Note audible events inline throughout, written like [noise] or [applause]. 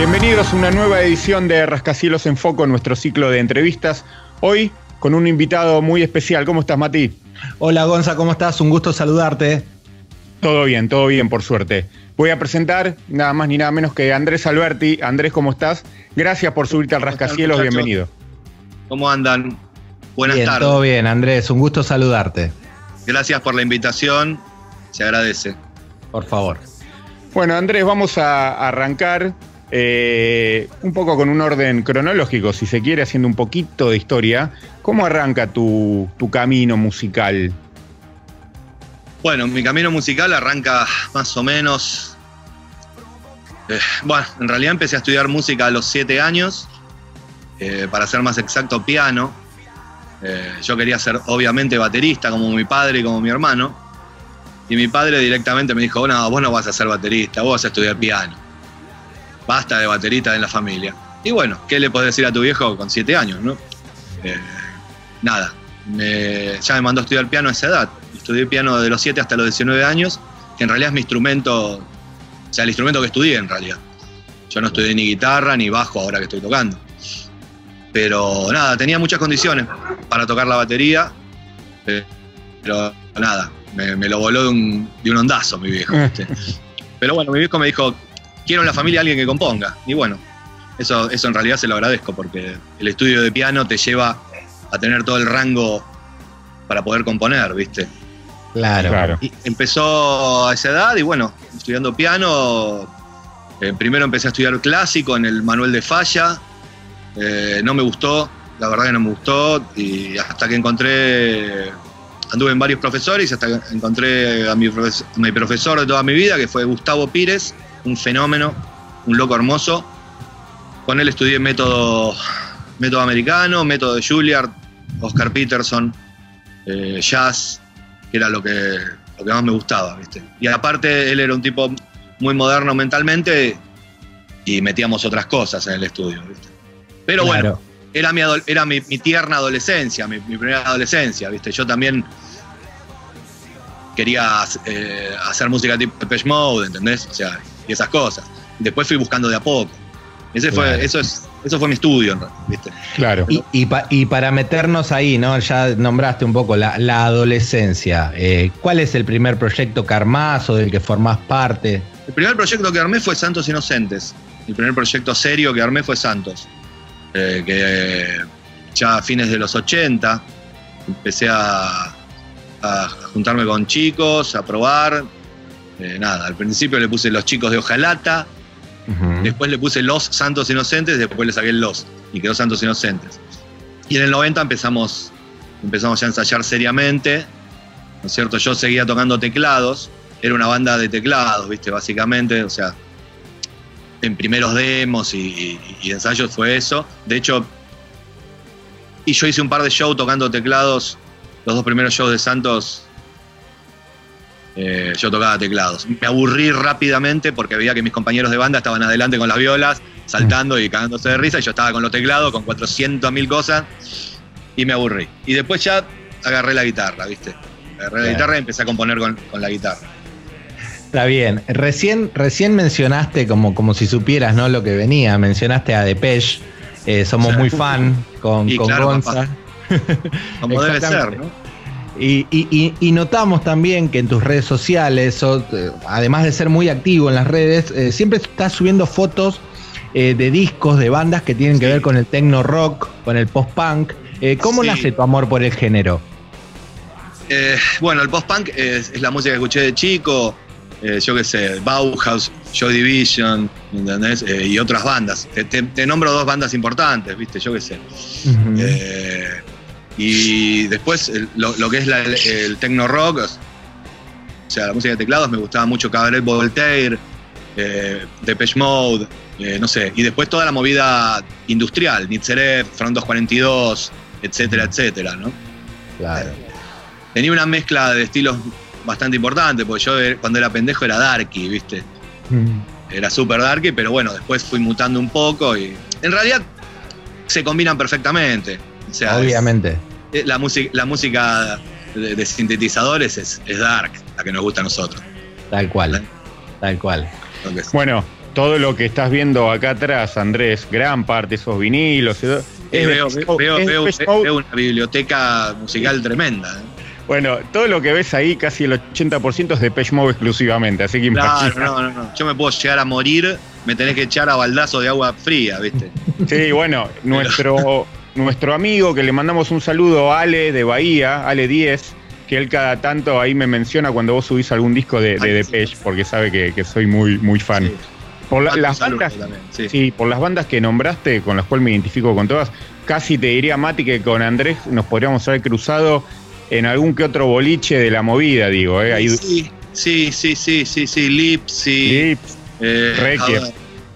Bienvenidos a una nueva edición de Rascacielos en Foco, nuestro ciclo de entrevistas. Hoy con un invitado muy especial. ¿Cómo estás, Mati? Hola, Gonza, ¿cómo estás? Un gusto saludarte. Todo bien, todo bien, por suerte. Voy a presentar nada más ni nada menos que Andrés Alberti. Andrés, ¿cómo estás? Gracias por subirte al Rascacielos, bienvenido. ¿Cómo andan? Buenas bien, tardes. Todo bien, Andrés, un gusto saludarte. Gracias por la invitación, se agradece. Por favor. Bueno, Andrés, vamos a arrancar eh, un poco con un orden cronológico, si se quiere, haciendo un poquito de historia. ¿Cómo arranca tu, camino musical? Bueno, mi camino musical arranca más o menos. eh, bueno, en realidad empecé a estudiar música a los siete años, eh, para ser más exacto, piano. Yo quería ser obviamente baterista, como mi padre y como mi hermano. Y mi padre directamente me dijo: No, vos no vas a ser baterista, vos vas a estudiar piano. Basta de baterista en la familia. Y bueno, ¿qué le podés decir a tu viejo con siete años, no? Eh, nada, me- ya me mandó a estudiar piano a esa edad. Estudié piano de los 7 hasta los 19 años, que en realidad es mi instrumento, o sea, el instrumento que estudié en realidad. Yo no estudié ni guitarra ni bajo ahora que estoy tocando. Pero nada, tenía muchas condiciones para tocar la batería, eh, pero nada, me, me lo voló de un, de un ondazo mi viejo. [laughs] Pero bueno, mi viejo me dijo, quiero en la familia alguien que componga. Y bueno, eso, eso en realidad se lo agradezco porque el estudio de piano te lleva a tener todo el rango para poder componer, ¿viste? Claro. Claro. Y- Empezó a esa edad y bueno, estudiando piano, eh, primero empecé a estudiar clásico en el Manuel de Falla, eh, no me gustó, la verdad que no me gustó, y hasta que encontré, anduve en varios profesores y hasta que encontré a mi, profes- a mi profesor de toda mi vida, que fue Gustavo Pires, un fenómeno, un loco hermoso. Con él estudié método, método americano, método de Juilliard, Oscar Peterson, eh, jazz, que era lo que, lo que más me gustaba, ¿viste? Y aparte, él era un tipo muy moderno mentalmente y metíamos otras cosas en el estudio, ¿viste? Pero bueno, era mi, era mi, mi tierna adolescencia, mi, mi primera adolescencia, ¿viste? Yo también quería eh, hacer música tipo Depeche Mode, ¿entendés? O sea, y esas cosas. Después fui buscando de a poco. Ese fue, Claro. eso, es, eso fue mi estudio, en realidad, ¿viste? Claro. Y, y pa- y para meternos ahí, ¿no? Ya nombraste un poco la, la adolescencia. Eh, ¿Cuál es el primer proyecto que armás o del que formás parte? El primer proyecto que armé fue Santos Inocentes. El primer proyecto serio que armé fue Santos. Eh, que eh, ya a fines de los 80 empecé a, a juntarme con chicos, a probar. Eh, nada, al principio le puse los chicos de Ojalata, después le puse los Santos Inocentes, después le saqué el los y quedó Santos Inocentes. Y en el 90 empezamos, empezamos ya a ensayar seriamente, ¿no es cierto? Yo seguía tocando teclados, era una banda de teclados, ¿viste? Básicamente, o sea, en primeros demos y, y- y ensayos fue eso. De hecho, y yo hice un par de shows tocando teclados, los dos primeros shows de Santos. Eh, yo tocaba teclados. Me aburrí rápidamente porque veía que mis compañeros de banda estaban adelante con las violas, saltando y cagándose de risa, y yo estaba con los teclados, con 400 mil cosas, y me aburrí. Y después ya agarré la guitarra, ¿viste? Agarré la guitarra y empecé a componer con, con la guitarra. Está bien. Recién, recién mencionaste, como, como si supieras ¿no? lo que venía, mencionaste a Depeche. Eh, somos muy fan con, Y con claro, Gonza. papá. Como [laughs] debe ser. ¿no? Y, y- y- y notamos también que en tus redes sociales, eh, además de ser muy activo en las redes, eh, siempre estás subiendo fotos eh, de discos, de bandas que tienen que ver con el techno rock, con el post-punk. Eh, ¿Cómo Sí. nace tu amor por el género? Eh, bueno, el post-punk es, es la música que escuché de chico, yo qué sé, Bauhaus, Joy Division, ¿entendés? Y otras bandas. Te, te- te nombro dos bandas importantes, ¿viste? Yo qué sé. Eh, y después el- lo, lo que es la- el, el techno rock, o sea, la música de teclados, me gustaba mucho Cabaret Voltaire, eh, Depeche Mode, eh, no sé. Y después toda la movida industrial, Nitzeret, Front 242, etcétera, etcétera, ¿no? Claro. tenía una mezcla de estilos bastante importante, porque yo eh, cuando era pendejo era darky, ¿viste? Mm. Era súper darky, pero bueno, después fui mutando un poco y en realidad se combinan perfectamente. O sea, es- Obviamente. Eh, la, música la música de, de sintetizadores es, es dark, la que nos gusta a nosotros. Tal cual. Tal cual. Entonces, Bueno, todo lo que estás viendo acá atrás, Andrés, gran parte, esos vinilos. Es veo, veo, veo, veo, una biblioteca musical tremenda. ¿eh? Bueno, todo lo que ves ahí, casi el 80% es de Page Mode exclusivamente, así que Claro, no, no, no. Yo me puedo llegar a morir, me tenés que echar a baldazo de agua fría, ¿viste? Sí, bueno, nuestro, [laughs] nuestro amigo que le mandamos un saludo, Ale de Bahía, Ale 10, que él cada tanto ahí me menciona cuando vos subís algún disco de, de Depeche, porque sabe que, soy muy, muy fan. Por las bandas, sí. por las bandas que nombraste, con las cuales me identifico con todas, casi te diría, Mati, que con Andrés nos podríamos haber cruzado en algún que otro boliche de la movida, digo. ¿eh? Sí, sí, sí, sí, sí, sí. Lips, eh, Requiem.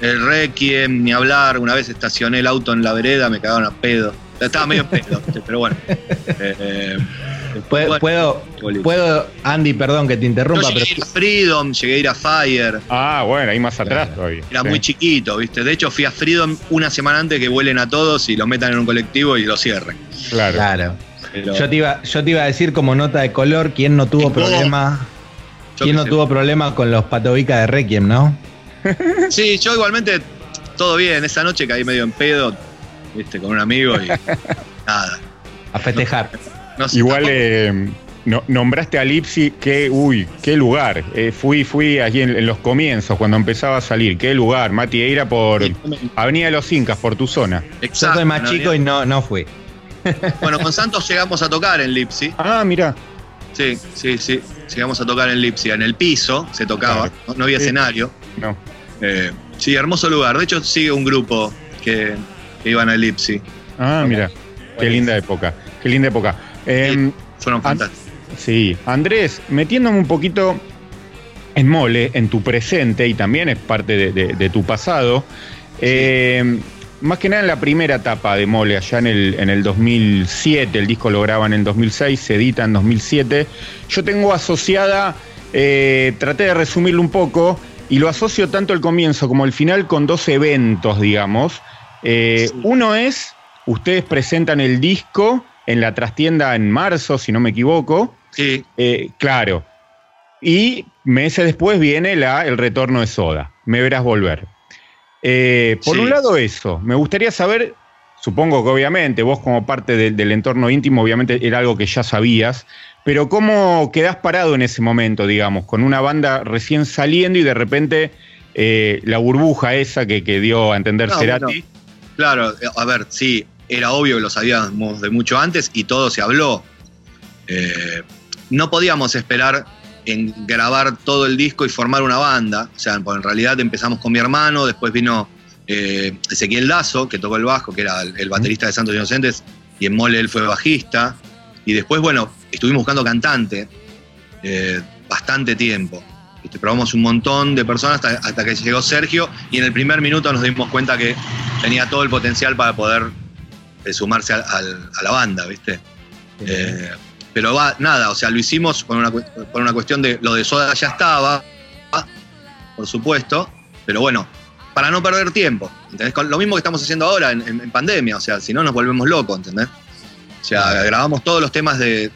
El Requiem, ni hablar. Una vez estacioné el auto en la vereda, me cagaron a pedo. Estaba medio pedo, [laughs] pero bueno. Eh, ¿Puedo, puedo, Andy, perdón que te interrumpa. llegué a Freedom, llegué a ir a Fire. Ah, bueno, ahí más atrás todavía. Era muy chiquito, ¿viste? De hecho, fui a Freedom una semana antes que vuelen a todos y los metan en un colectivo y lo cierren. Claro. Claro. Yo, te iba, yo te iba a decir como nota de color, ¿quién no tuvo problema? ¿Quién no tuvo problema con los patobicas de Requiem, no? [laughs] Sí, yo igualmente, todo bien. Esa noche caí medio en pedo, viste, con un amigo y [laughs] nada. A festejar. Igual eh, nombraste a Lipsy, que, uy, qué lugar. Eh, fui, fui allí en, los comienzos, cuando empezaba a salir. Qué lugar. Mati Eira por Avenida de los Incas, por tu zona. Exacto, Yo soy más chico y no, no fui. Bueno, con Santos llegamos a tocar en Lipsy. Ah, mira. Sí, sí, sí. Llegamos a tocar en Lipsy. En el piso se tocaba, no, había escenario. No. Eh, sí, hermoso lugar. De hecho, sigue un grupo que, iban a Lipsy. Ah, mira. Qué linda época. Qué linda época. Em, fueron fantásticos. sí, Andrés, metiéndome un poquito en mole, en tu presente y también es parte de, tu pasado. Eh, más que nada en la primera etapa de Mole, allá en el, en el 2007, el disco lo graban en 2006, se edita en 2007. Yo tengo asociada, eh, traté de resumirlo un poco, y lo asocio tanto el comienzo como el final con dos eventos, digamos. Eh, uno es, ustedes presentan el disco en la trastienda en marzo, si no me equivoco. Sí. Eh, claro. Y meses después viene la, el retorno de Soda. Me verás volver. Eh, por un lado eso, me gustaría saber, supongo que obviamente vos como parte del entorno íntimo, obviamente era algo que ya sabías, pero ¿cómo quedás parado en ese momento, digamos, con una banda recién saliendo y de repente eh, la burbuja esa que, dio a entender Cerati? claro, a ver, sí, era obvio que lo sabíamos de mucho antes y todo se habló. Eh, no podíamos esperar en grabar todo el disco y formar una banda. O sea, en realidad empezamos con mi hermano, después vino eh, Ezequiel Lazo, que tocó el bajo, que era el, baterista de Santos Inocentes, y en Mole él fue bajista. Y después, bueno, estuvimos buscando cantante eh, bastante tiempo. Este, probamos un montón de personas hasta, que llegó Sergio y en el primer minuto nos dimos cuenta que tenía todo el potencial para poder eh, sumarse a, la banda, ¿viste? Pero va, nada, o sea, lo hicimos por una, una cuestión de lo de Soda ya estaba, por supuesto, pero bueno, para no perder tiempo. ¿entendés? Lo mismo que estamos haciendo ahora en, pandemia, o sea, si no nos volvemos locos, ¿entendés? O sea, grabamos todos los temas de.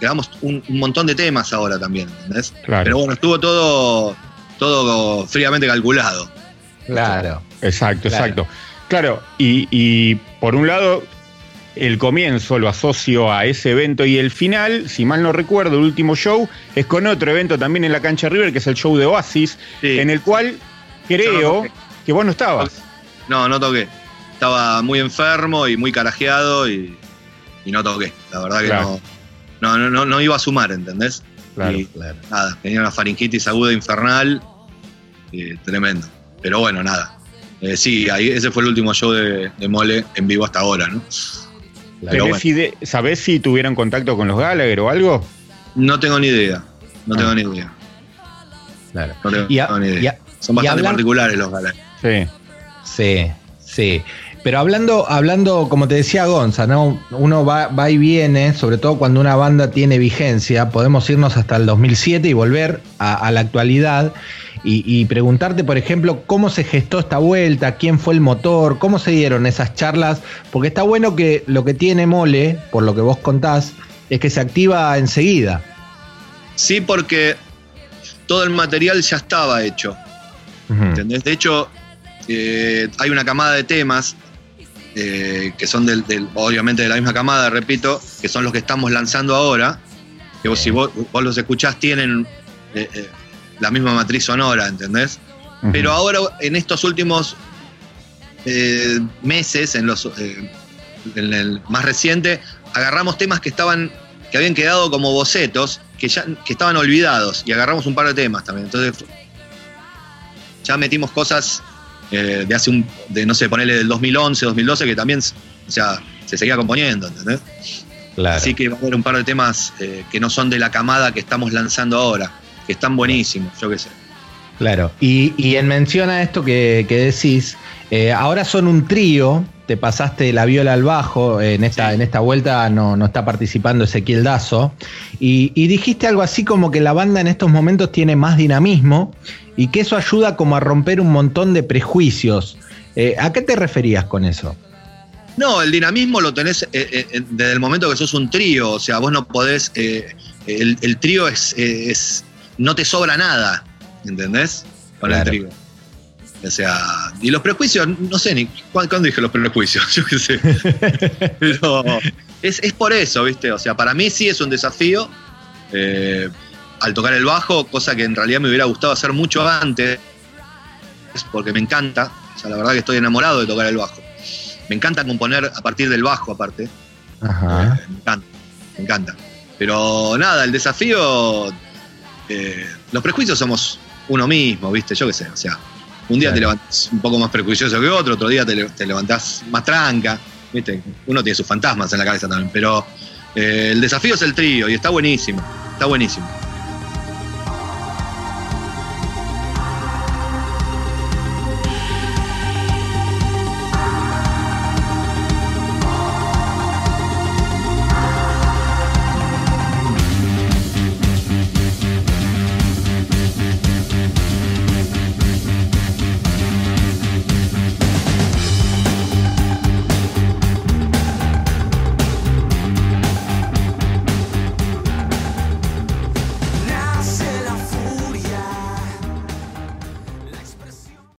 Grabamos un, montón de temas ahora también, ¿entendés? Pero bueno, estuvo todo, todo fríamente calculado. Claro. Exacto, exacto. Claro, y, y por un lado, el comienzo lo asocio a ese evento y el final, si mal no recuerdo, el último show es con otro evento también en la cancha River, que es el show de Oasis, en el cual creo que vos no estabas. No, no toqué. Estaba muy enfermo y muy carajeado y, no toqué. La verdad que no, no, no, no, iba a sumar, ¿entendés? Claro, Nada, tenía una faringitis aguda infernal, y tremendo. Pero bueno, nada. Eh, sí, ahí, ese fue el último show de, de Mole en vivo hasta ahora, ¿no? ¿Sabés si tuvieron contacto con los Gallagher o algo? No tengo ni idea. No tengo ah. ni idea. Claro. Son bastante particulares los Gallagher. Sí. Sí, sí. Pero hablando, hablando, como te decía Gonza, ¿no? uno va, va, y viene, sobre todo cuando una banda tiene vigencia, podemos irnos hasta el 2007 y volver a la actualidad y, preguntarte, por ejemplo, cómo se gestó esta vuelta, quién fue el motor, cómo se dieron esas charlas, porque está bueno que lo que tiene Mole, por lo que vos contás, es que se activa enseguida. Sí, porque todo el material ya estaba hecho. ¿Entendés? De hecho, eh, hay una camada de temas eh, que son del, obviamente de la misma camada, repito, que son los que estamos lanzando ahora, que vos, si vos, los escuchás tienen eh, la misma matriz sonora, ¿entendés? Pero ahora, en estos últimos meses, en los en el más reciente, agarramos temas que estaban, que habían quedado como bocetos, que ya que estaban olvidados, y agarramos un par de temas también. Entonces, ya metimos cosas eh, de hace un, de no sé, ponerle del 2011, 2012, que también o sea, se seguía componiendo, ¿entendés? Así que va a haber un par de temas eh, que no son de la camada que estamos lanzando ahora, que están buenísimos, yo qué sé. Claro, y, en mención a esto que, decís, eh, ahora son un trío, te pasaste la viola al bajo, en esta, en esta vuelta no, no, está participando Ezequiel Dazo, y, y, dijiste algo así como que la banda en estos momentos tiene más dinamismo y que eso ayuda como a romper un montón de prejuicios. Eh, ¿A qué te referías con eso? No, el dinamismo lo tenés eh, eh, desde el momento que sos un trío, o sea, vos no podés, el, trío es, es, no te sobra nada, ¿entendés? Con el trío. O sea, y los prejuicios, no sé ni cuándo, dije los prejuicios, [laughs] yo qué sé. Pero es, es, por eso, ¿viste? O sea, para mí sí es un desafío al tocar el bajo, cosa que en realidad me hubiera gustado hacer mucho antes, porque me encanta, o sea, la verdad que estoy enamorado de tocar el bajo. Me encanta componer a partir del bajo, aparte. Ajá. Eh, me encanta, me encanta. Pero nada, el desafío, eh, los prejuicios somos uno mismo, ¿viste? Yo qué sé, o sea, un día te levantás un poco más prejuicioso que otro, otro día te, levantás más tranca, ¿viste? Uno tiene sus fantasmas en la cabeza también, pero eh, el desafío es el trío y está buenísimo, está buenísimo.